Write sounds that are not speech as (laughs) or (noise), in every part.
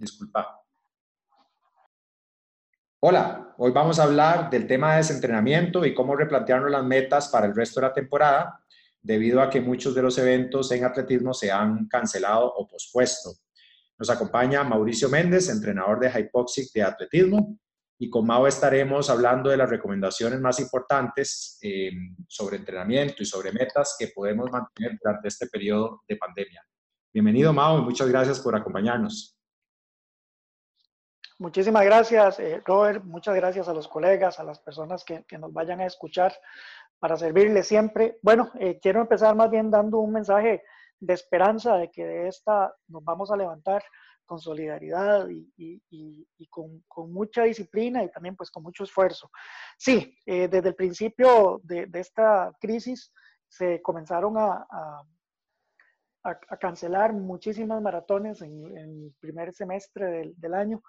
Disculpa. Hola, hoy vamos a hablar del tema de desentrenamiento y cómo replantearnos las metas para el resto de la temporada, debido a que muchos de los eventos en atletismo se han cancelado o pospuesto. Nos acompaña Mauricio Méndez, entrenador de Hypoxic de atletismo, y con Mau estaremos hablando de las recomendaciones más importantes eh, sobre entrenamiento y sobre metas que podemos mantener durante este periodo de pandemia. Bienvenido, Mau, y muchas gracias por acompañarnos. Muchísimas gracias, eh, Robert. Muchas gracias a los colegas, a las personas que, nos vayan a escuchar para servirles siempre. Bueno, eh, quiero empezar más bien dando un mensaje de esperanza de que de esta nos vamos a levantar con solidaridad y, con, mucha disciplina y también pues con mucho esfuerzo. Sí, eh, desde el principio de, esta crisis se comenzaron a, cancelar muchísimas maratones en, el primer semestre del, del año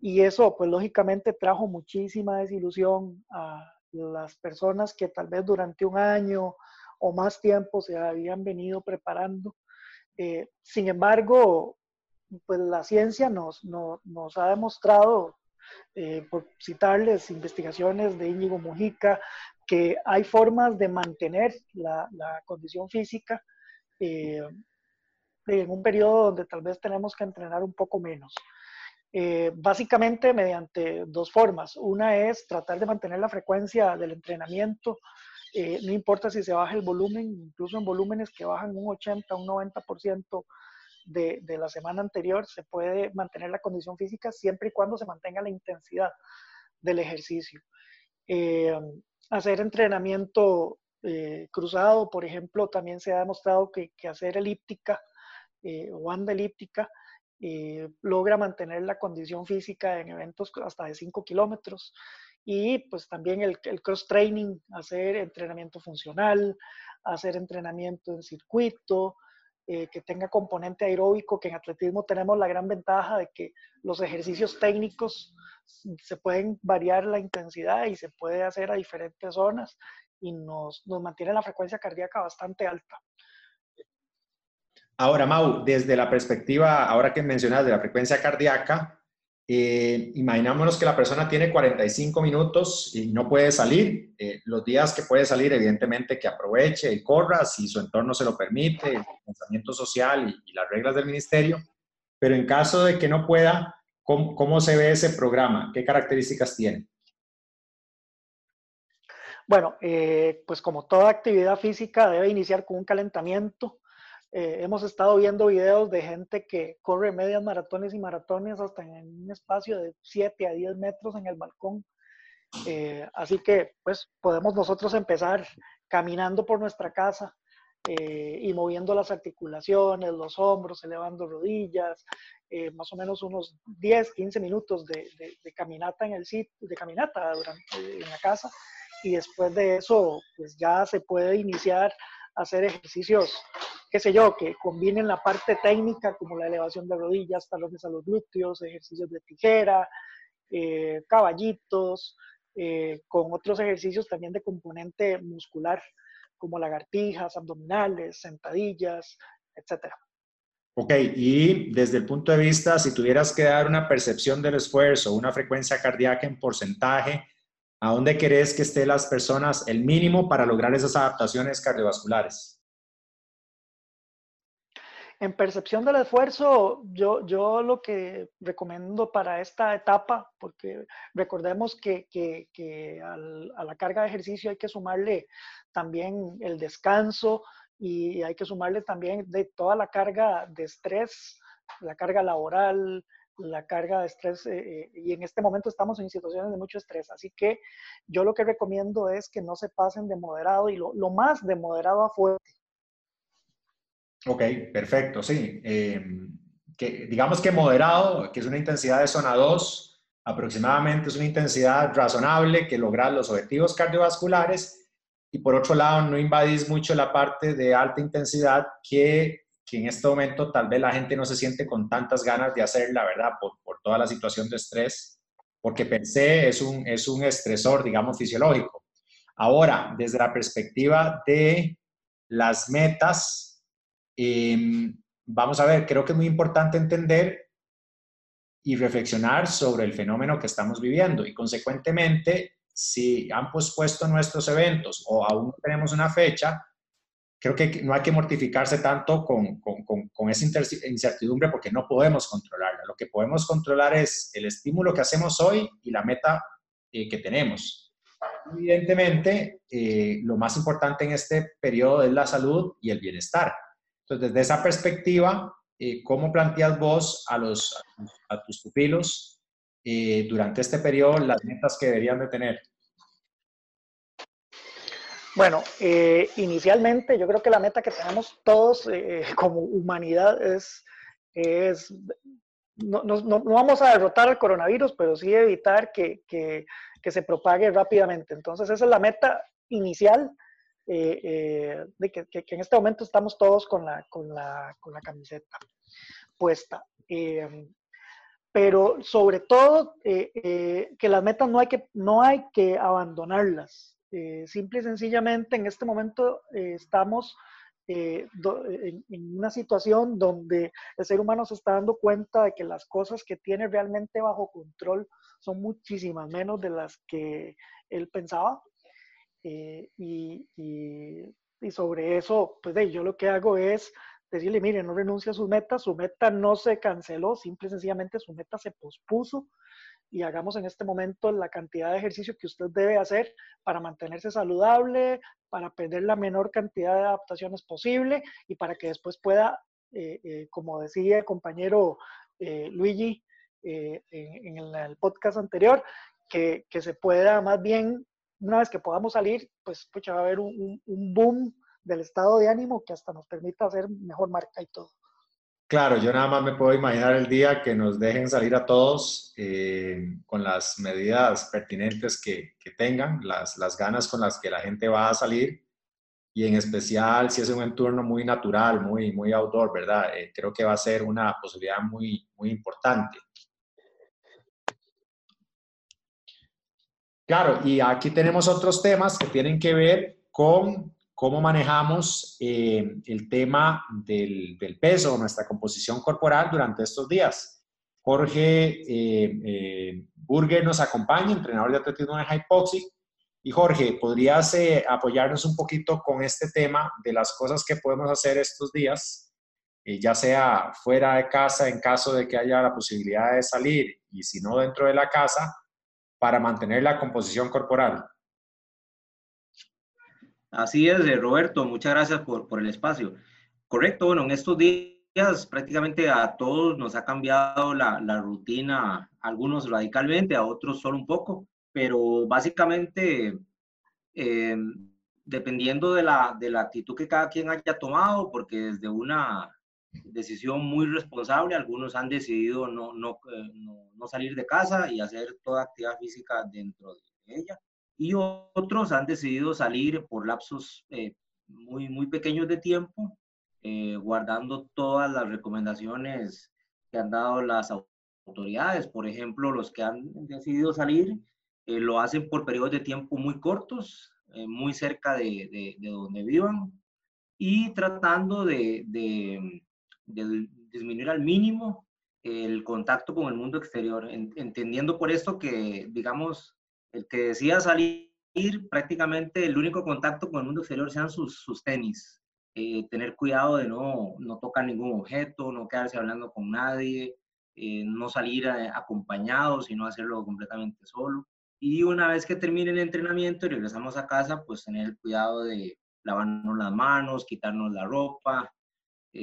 y eso, pues lógicamente trajo muchísima desilusión a las personas que tal vez durante un año o más tiempo se habían venido preparando. Eh, sin embargo, pues la ciencia nos, nos, ha demostrado, eh, por citarles investigaciones de Íñigo Mujica, que hay formas de mantener la, la condición física eh, en un periodo donde tal vez tenemos que entrenar un poco menos. Eh, básicamente mediante dos formas. Una es tratar de mantener la frecuencia del entrenamiento, eh, no importa si se baja el volumen, incluso en volúmenes que bajan un 80, un 90% de, de la semana anterior, se puede mantener la condición física siempre y cuando se mantenga la intensidad del ejercicio. Eh, hacer entrenamiento cruzado, por ejemplo, también se ha demostrado que, hacer elíptica o banda elíptica eh, logra mantener la condición física en eventos hasta de 5 kilómetros y pues también el, cross-training, hacer entrenamiento funcional, hacer entrenamiento en circuito, eh, que tenga componente aeróbico, que en atletismo tenemos la gran ventaja de que los ejercicios técnicos se pueden variar la intensidad y se puede hacer a diferentes zonas y nos, nos mantiene la frecuencia cardíaca bastante alta. Ahora, Mau, desde la perspectiva, ahora que mencionas de la frecuencia cardíaca, eh, imaginámonos que la persona tiene 45 minutos y no puede salir. Eh, los días que puede salir, evidentemente que aproveche y corra si su entorno se lo permite, el pensamiento social y, las reglas del ministerio. Pero en caso de que no pueda, ¿cómo, se ve ese programa? ¿Qué características tiene? Bueno, eh, pues como toda actividad física debe iniciar con un calentamiento eh, hemos estado viendo videos de gente que corre medias maratones y maratones hasta en un espacio de 7 a 10 metros en el balcón. Eh, así que pues podemos nosotros empezar caminando por nuestra casa eh, y moviendo las articulaciones, los hombros, elevando rodillas, más o menos unos 10, 15 minutos de, de, caminata en el sitio, de caminata durante, en la casa y después de eso pues ya se puede iniciar a hacer ejercicios qué sé yo, que combinen la parte técnica como la elevación de rodillas, talones a los glúteos, ejercicios de tijera, eh, caballitos, eh, con otros ejercicios también de componente muscular, como lagartijas, abdominales, sentadillas, etc. Ok, y desde el punto de vista, si tuvieras que dar una percepción del esfuerzo, una frecuencia cardíaca en porcentaje, ¿a dónde querés que estén las personas el mínimo para lograr esas adaptaciones cardiovasculares? En percepción del esfuerzo, yo, yo lo que recomiendo para esta etapa, porque recordemos que, que, a la carga de ejercicio hay que sumarle también el descanso y hay que sumarle también de toda la carga de estrés, la carga laboral, la carga de estrés, eh, eh, y en este momento estamos en situaciones de mucho estrés, así que yo lo que recomiendo es que no se pasen de moderado y lo, lo más de moderado a fuerte Ok, perfecto, sí. Em, que, digamos que moderado, que es una intensidad de zona 2, aproximadamente es una intensidad razonable que logra los objetivos cardiovasculares y por otro lado no invadís mucho la parte de alta intensidad que, que, en este momento tal vez la gente no se siente con tantas ganas de hacerla, ¿verdad? Por, por toda la situación de estrés, porque pensé es un, es un estresor, digamos, fisiológico. Ahora, desde la perspectiva de las metas, Em, vamos a ver, creo que es muy importante entender y reflexionar sobre el fenómeno que estamos viviendo y consecuentemente, si han pospuesto nuestros eventos o aún no tenemos una fecha, creo que no hay que mortificarse tanto con, con, con, esa incertidumbre porque no podemos controlarla. Lo que podemos controlar es el estímulo que hacemos hoy y la meta eh, que tenemos. Evidentemente, eh, lo más importante en este periodo es la salud y el bienestar. Entonces, desde esa perspectiva, eh, ¿cómo planteas vos a, los, a tus pupilos durante este periodo las metas que deberían de tener? Bueno, eh, inicialmente yo creo que la meta que tenemos todos eh, como humanidad es, es no, no, no, vamos a derrotar al coronavirus, pero sí evitar que, que, que se propague rápidamente. Entonces esa es la meta inicial, eh, de que, en este momento estamos todos con la, con la, con la camiseta puesta. pero sobre todo que las metas no hay que, no hay que abandonarlas. Eh, simple y sencillamente en este momento eh, estamos eh, en, una situación donde el ser humano se está dando cuenta de que las cosas que tiene realmente bajo control son muchísimas menos de las que él pensaba. Y, y, sobre eso, pues yo lo que hago es decirle, mire, no renuncie a sus metas, su meta no se canceló, simple y sencillamente su meta se pospuso y hagamos en este momento la cantidad de ejercicio que usted debe hacer para mantenerse saludable, para perder la menor cantidad de adaptaciones posible y para que después pueda, eh, eh, como decía el compañero eh, Luigi en, el, podcast anterior, que, que, se pueda más bien, una vez que podamos salir, pues pucha, va a haber un, un boom del estado de ánimo que hasta nos permita hacer mejor marca y todo. Claro, yo nada más me puedo imaginar el día que nos dejen salir a todos eh, con las medidas pertinentes que, tengan, las, las, ganas con las que la gente va a salir y en especial si es un entorno muy natural, muy, muy outdoor, ¿verdad? Eh, creo que va a ser una posibilidad muy, muy importante. Claro, y aquí tenemos otros temas que tienen que ver con cómo manejamos eh, el tema del, peso, nuestra composición corporal durante estos días. Jorge eh, eh, Burger nos acompaña, entrenador de atletismo en Hypoxic. Y Jorge, ¿podrías apoyarnos un poquito con este tema de las cosas que podemos hacer estos días, ya sea fuera de casa en caso de que haya la posibilidad de salir y si no dentro de la casa, para mantener la composición corporal? Así es, eh, Roberto, muchas gracias por, por el espacio. Correcto, bueno, en estos días prácticamente a todos nos ha cambiado la, la rutina, algunos radicalmente, a otros solo un poco, pero básicamente eh, dependiendo de la, de la actitud que cada quien haya tomado, porque desde una decisión muy responsable, algunos han decidido no, no, eh, no, no salir de casa y hacer toda actividad física dentro de ella y otros han decidido salir por lapsos eh, muy, muy pequeños de tiempo, eh, guardando todas las recomendaciones que han dado las autoridades. Por ejemplo, los que han decidido salir eh, lo hacen por periodos de tiempo muy cortos, muy cerca de, de, donde vivan y tratando de, de, disminuir al mínimo el contacto con el mundo exterior, entendiendo por esto que, digamos, el que decía salir, prácticamente el único contacto con el mundo exterior sean sus, sus tenis. Eh, tener cuidado de no, no tocar ningún objeto, no quedarse hablando con nadie, eh, no salir eh, acompañado, sino hacerlo completamente solo. Y una vez que termine el entrenamiento y regresamos a casa, pues tener el cuidado de lavarnos las manos, quitarnos la ropa,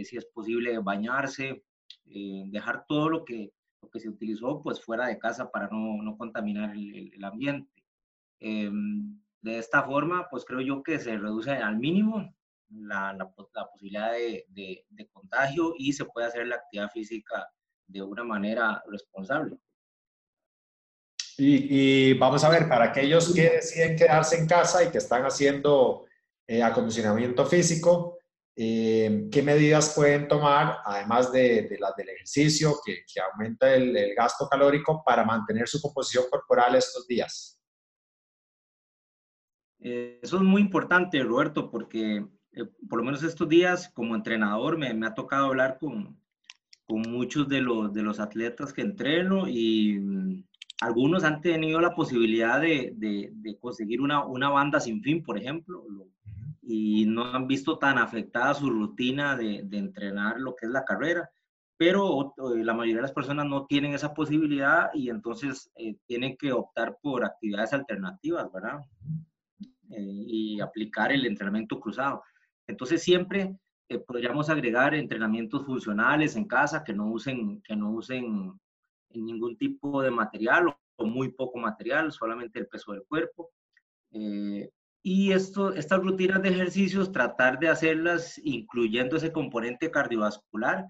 si es posible bañarse, dejar todo lo que que se utilizó pues fuera de casa para no, no contaminar el, el, ambiente. Em, de esta forma, pues creo yo que se reduce al mínimo la, la, la posibilidad de, de, contagio y se puede hacer la actividad física de una manera responsable. Y, y, vamos a ver, para aquellos que deciden quedarse en casa y que están haciendo eh, acondicionamiento físico, eh, ¿Qué medidas pueden tomar, además de, las del ejercicio, que, aumenta el, gasto calórico, para mantener su composición corporal estos días? Eh, eso es muy importante, Roberto, porque eh, por lo menos estos días como entrenador me, me, ha tocado hablar con, con muchos de los, de los atletas que entreno y mm, algunos han tenido la posibilidad de, de, conseguir una, una, banda sin fin, por ejemplo, y no han visto tan afectada su rutina de, de entrenar lo que es la carrera pero eh, la mayoría de las personas no tienen esa posibilidad y entonces eh, tienen que optar por actividades alternativas, ¿verdad? Eh, y aplicar el entrenamiento cruzado. Entonces siempre podríamos agregar entrenamientos funcionales en casa que no usen, que no usen ningún tipo de material o, muy poco material, solamente el peso del cuerpo. Y esto, estas rutinas de ejercicios, tratar de hacerlas incluyendo ese componente cardiovascular,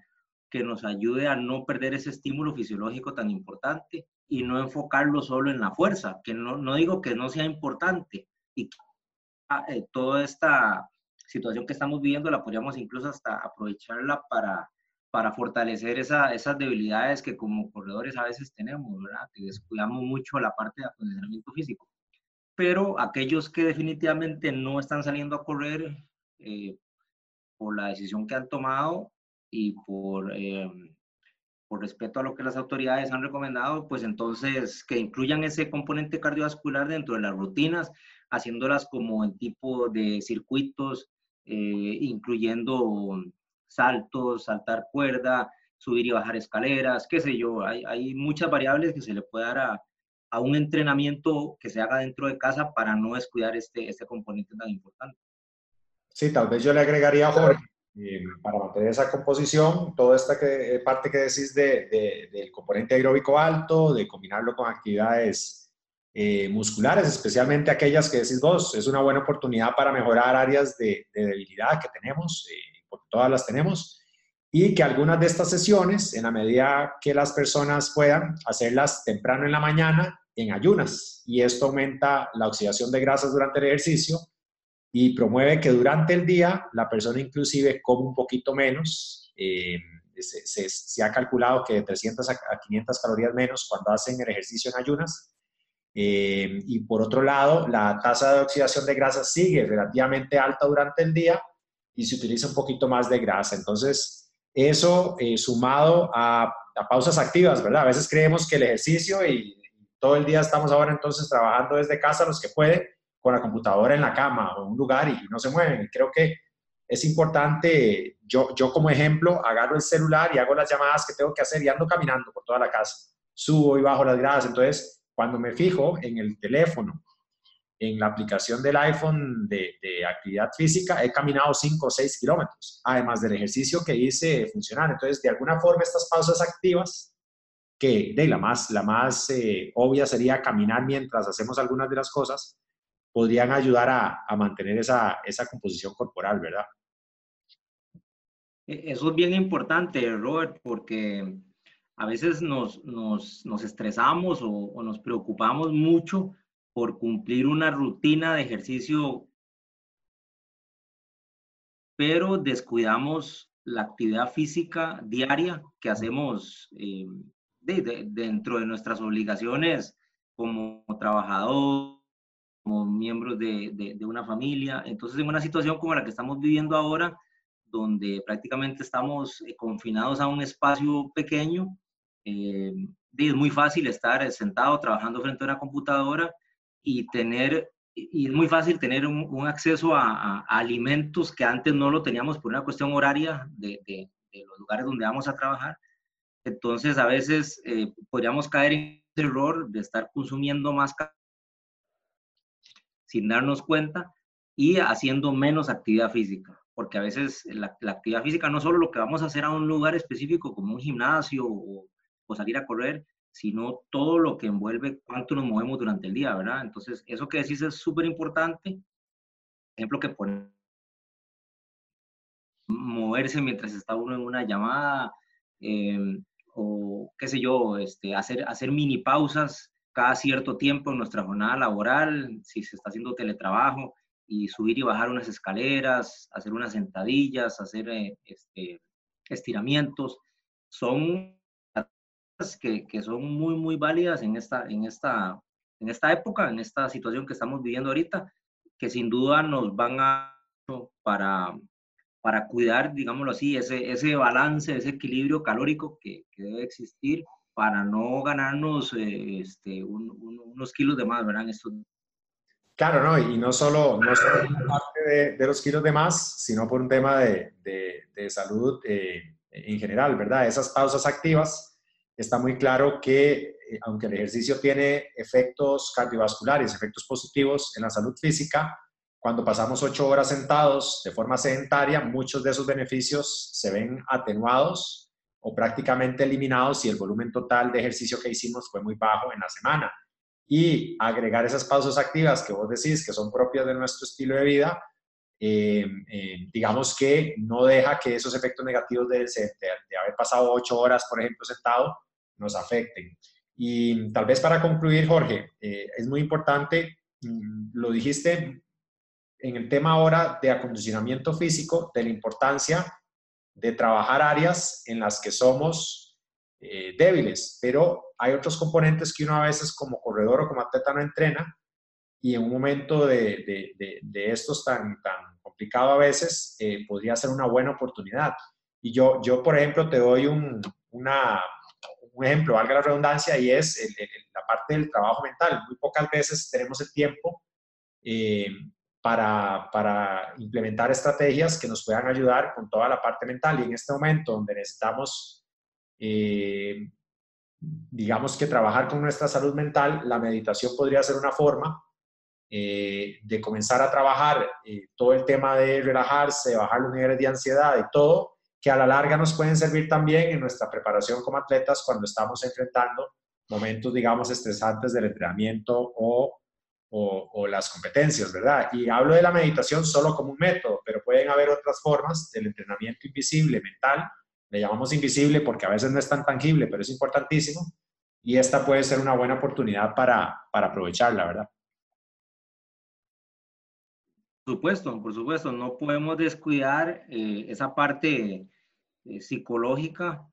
que nos ayude a no perder ese estímulo fisiológico tan importante y no enfocarlo solo en la fuerza, que no, no digo que no sea importante y ah, eh, toda esta situación que estamos viviendo la podríamos incluso hasta aprovecharla para, para fortalecer esa, esas debilidades que como corredores a veces tenemos, ¿verdad? Que descuidamos mucho la parte de acondicionamiento físico. Pero aquellos que definitivamente no están saliendo a correr eh, por la decisión que han tomado, y por, eh, por respeto a lo que las autoridades han recomendado, pues entonces que incluyan ese componente cardiovascular dentro de las rutinas, haciéndolas como en tipo de circuitos, eh, incluyendo saltos, saltar cuerda, subir y bajar escaleras, qué sé yo, hay, hay muchas variables que se le puede dar a, a, un entrenamiento que se haga dentro de casa para no descuidar este, este componente tan importante. Sí, tal vez yo le agregaría, Jorge, eh, para mantener esa composición, toda esta que, eh, parte que decís de, del componente aeróbico alto, de combinarlo con actividades eh, musculares, especialmente aquellas que decís vos, es una buena oportunidad para mejorar áreas de, debilidad que tenemos, porque todas las tenemos, y que algunas de estas sesiones, en la medida que las personas puedan, hacerlas temprano en la mañana en ayunas, y esto aumenta la oxidación de grasas durante el ejercicio y promueve que durante el día la persona inclusive come un poquito menos. Eh, se, ha calculado que de 300 a 500 calorías menos cuando hacen el ejercicio en ayunas. Eh, y por otro lado, la tasa de oxidación de grasa sigue relativamente alta durante el día y se utiliza un poquito más de grasa. Entonces, eso eh, sumado a, a, pausas activas, ¿verdad? A veces creemos que el ejercicio y todo el día estamos ahora entonces trabajando desde casa los que pueden, con la computadora en la cama o en un lugar y no se mueven. Creo que es importante, yo, yo como ejemplo, agarro el celular y hago las llamadas que tengo que hacer y ando caminando por toda la casa. Subo y bajo las gradas. Entonces, cuando me fijo en el teléfono, en la aplicación del iPhone de, de actividad física, he caminado 5 o 6 kilómetros, además del ejercicio que hice funcionar. Entonces, de alguna forma, estas pausas activas, que de la más, la más eh, obvia sería caminar mientras hacemos algunas de las cosas, podrían ayudar a, mantener esa, composición corporal, ¿verdad? E, eso es bien importante, Robert, porque a veces nos, estresamos o, nos preocupamos mucho por cumplir una rutina de ejercicio, pero descuidamos la actividad física diaria que hacemos eh, dentro de nuestras obligaciones como trabajador como miembros de, de, una familia. Entonces, en una situación como la que estamos viviendo ahora, donde prácticamente estamos eh, confinados a un espacio pequeño, eh, es muy fácil estar sentado trabajando frente a una computadora y tener y es muy fácil tener un, acceso a, alimentos que antes no lo teníamos por una cuestión horaria de, de, los lugares donde vamos a trabajar. Entonces, a veces eh, podríamos caer en el error de estar consumiendo más sin darnos cuenta y haciendo menos actividad física, porque a veces la, actividad física no solo lo que vamos a hacer a un lugar específico como un gimnasio o, salir a correr, sino todo lo que envuelve cuánto nos movemos durante el día, ¿verdad? Entonces, eso que decís es súper importante. Ejemplo que pone moverse mientras está uno en una llamada, em, o qué sé yo, este, hacer, hacer mini pausas cada cierto tiempo en nuestra jornada laboral, si se está haciendo teletrabajo, y subir y bajar unas escaleras, hacer unas sentadillas, hacer eh, este, estiramientos, son que, que, son muy, muy válidas en esta, en, esta, en esta época, en esta situación que estamos viviendo ahorita, que sin duda nos van a para, para cuidar, digámoslo así, ese, ese balance, ese equilibrio calórico que, que debe existir para no ganarnos eh, este, unos kilos de más, ¿verdad? Claro, ¿no? Y no solo, no solo parte de, de, los kilos de más, sino por un tema de, de, salud eh, en general, ¿verdad? Esas pausas activas, está muy claro que eh, aunque el ejercicio tiene efectos cardiovasculares, efectos positivos en la salud física, cuando pasamos ocho horas sentados de forma sedentaria, muchos de esos beneficios se ven atenuados o prácticamente eliminados si el volumen total de ejercicio que hicimos fue muy bajo en la semana. Y agregar esas pausas activas que vos decís que son propias de nuestro estilo de vida, eh, eh, digamos que no deja que esos efectos negativos de, de, haber pasado ocho horas, por ejemplo, sentado, nos afecten. Y tal vez para concluir, Jorge, eh, es muy importante, mm, lo dijiste en el tema ahora de acondicionamiento físico, de la importancia de trabajar áreas en las que somos eh, débiles, pero hay otros componentes que uno a veces como corredor o como atleta no entrena y en un momento de, de, estos tan, tan complicado a veces eh, podría ser una buena oportunidad. Y yo, yo por ejemplo, te doy un, una, un ejemplo, valga la redundancia, y es la parte del trabajo mental. Muy pocas veces tenemos el tiempo eh, para, implementar estrategias que nos puedan ayudar con toda la parte mental. Y en este momento donde necesitamos, eh, digamos que trabajar con nuestra salud mental, la meditación podría ser una forma eh, de comenzar a trabajar todo el tema de relajarse, bajar los niveles de ansiedad y todo, que a la larga nos pueden servir también en nuestra preparación como atletas cuando estamos enfrentando momentos, digamos, estresantes del entrenamiento o las competencias, ¿verdad? Y hablo de la meditación solo como un método, pero pueden haber otras formas del entrenamiento invisible, mental, le llamamos invisible porque a veces no es tan tangible, pero es importantísimo, y esta puede ser una buena oportunidad para, para aprovecharla, ¿verdad? Por supuesto, por supuesto, no podemos descuidar eh, esa parte eh, psicológica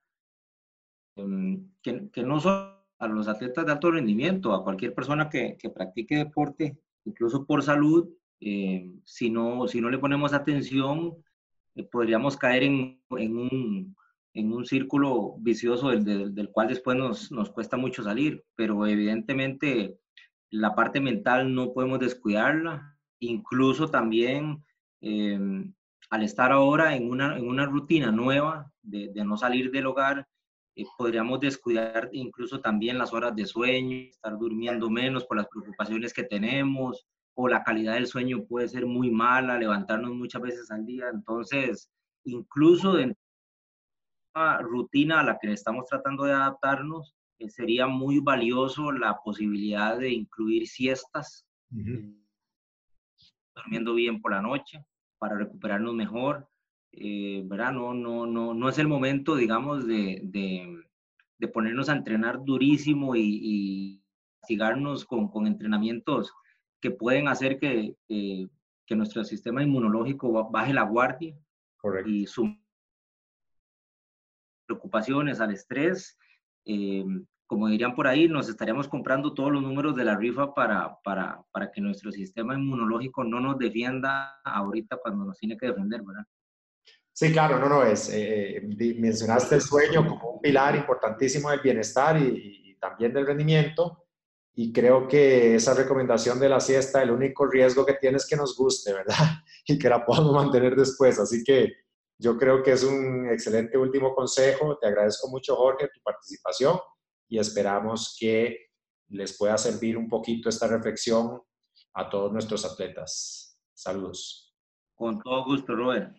em, que, que no solo a los atletas de alto rendimiento, a cualquier persona que, que practique deporte, incluso por salud, eh, si, no, si no le ponemos atención, eh, podríamos caer en, en, un, en, un, círculo vicioso del, del, cual después nos, nos, cuesta mucho salir, pero evidentemente la parte mental no podemos descuidarla, incluso también eh, al estar ahora en una, en una rutina nueva de, de no salir del hogar, eh, podríamos descuidar incluso también las horas de sueño, estar durmiendo menos por las preocupaciones que tenemos, o la calidad del sueño puede ser muy mala, levantarnos muchas veces al día. Entonces, incluso de una rutina a la que estamos tratando de adaptarnos, eh, sería muy valioso la posibilidad de incluir siestas, durmiendo bien por la noche, para recuperarnos mejor eh, ¿verdad? No, no, no, no es el momento, digamos, de, de, ponernos a entrenar durísimo y, y castigarnos con, con, entrenamientos que pueden hacer que, que, nuestro sistema inmunológico baje la guardia y su preocupaciones, al estrés. Eh, como dirían por ahí, nos estaríamos comprando todos los números de la rifa para, para, para que nuestro sistema inmunológico no nos defienda ahorita cuando nos tiene que defender, ¿verdad? Sí, claro, no, no es. Eh, eh, mencionaste el sueño como un pilar importantísimo del bienestar y, también del rendimiento. Y creo que esa recomendación de la siesta, el único riesgo que tiene es que nos guste, ¿verdad? (laughs) Y que la podamos mantener después. Así que yo creo que es un excelente último consejo. Te agradezco mucho, Jorge, tu participación y esperamos que les pueda servir un poquito esta reflexión a todos nuestros atletas. Saludos. Con todo gusto, Robert.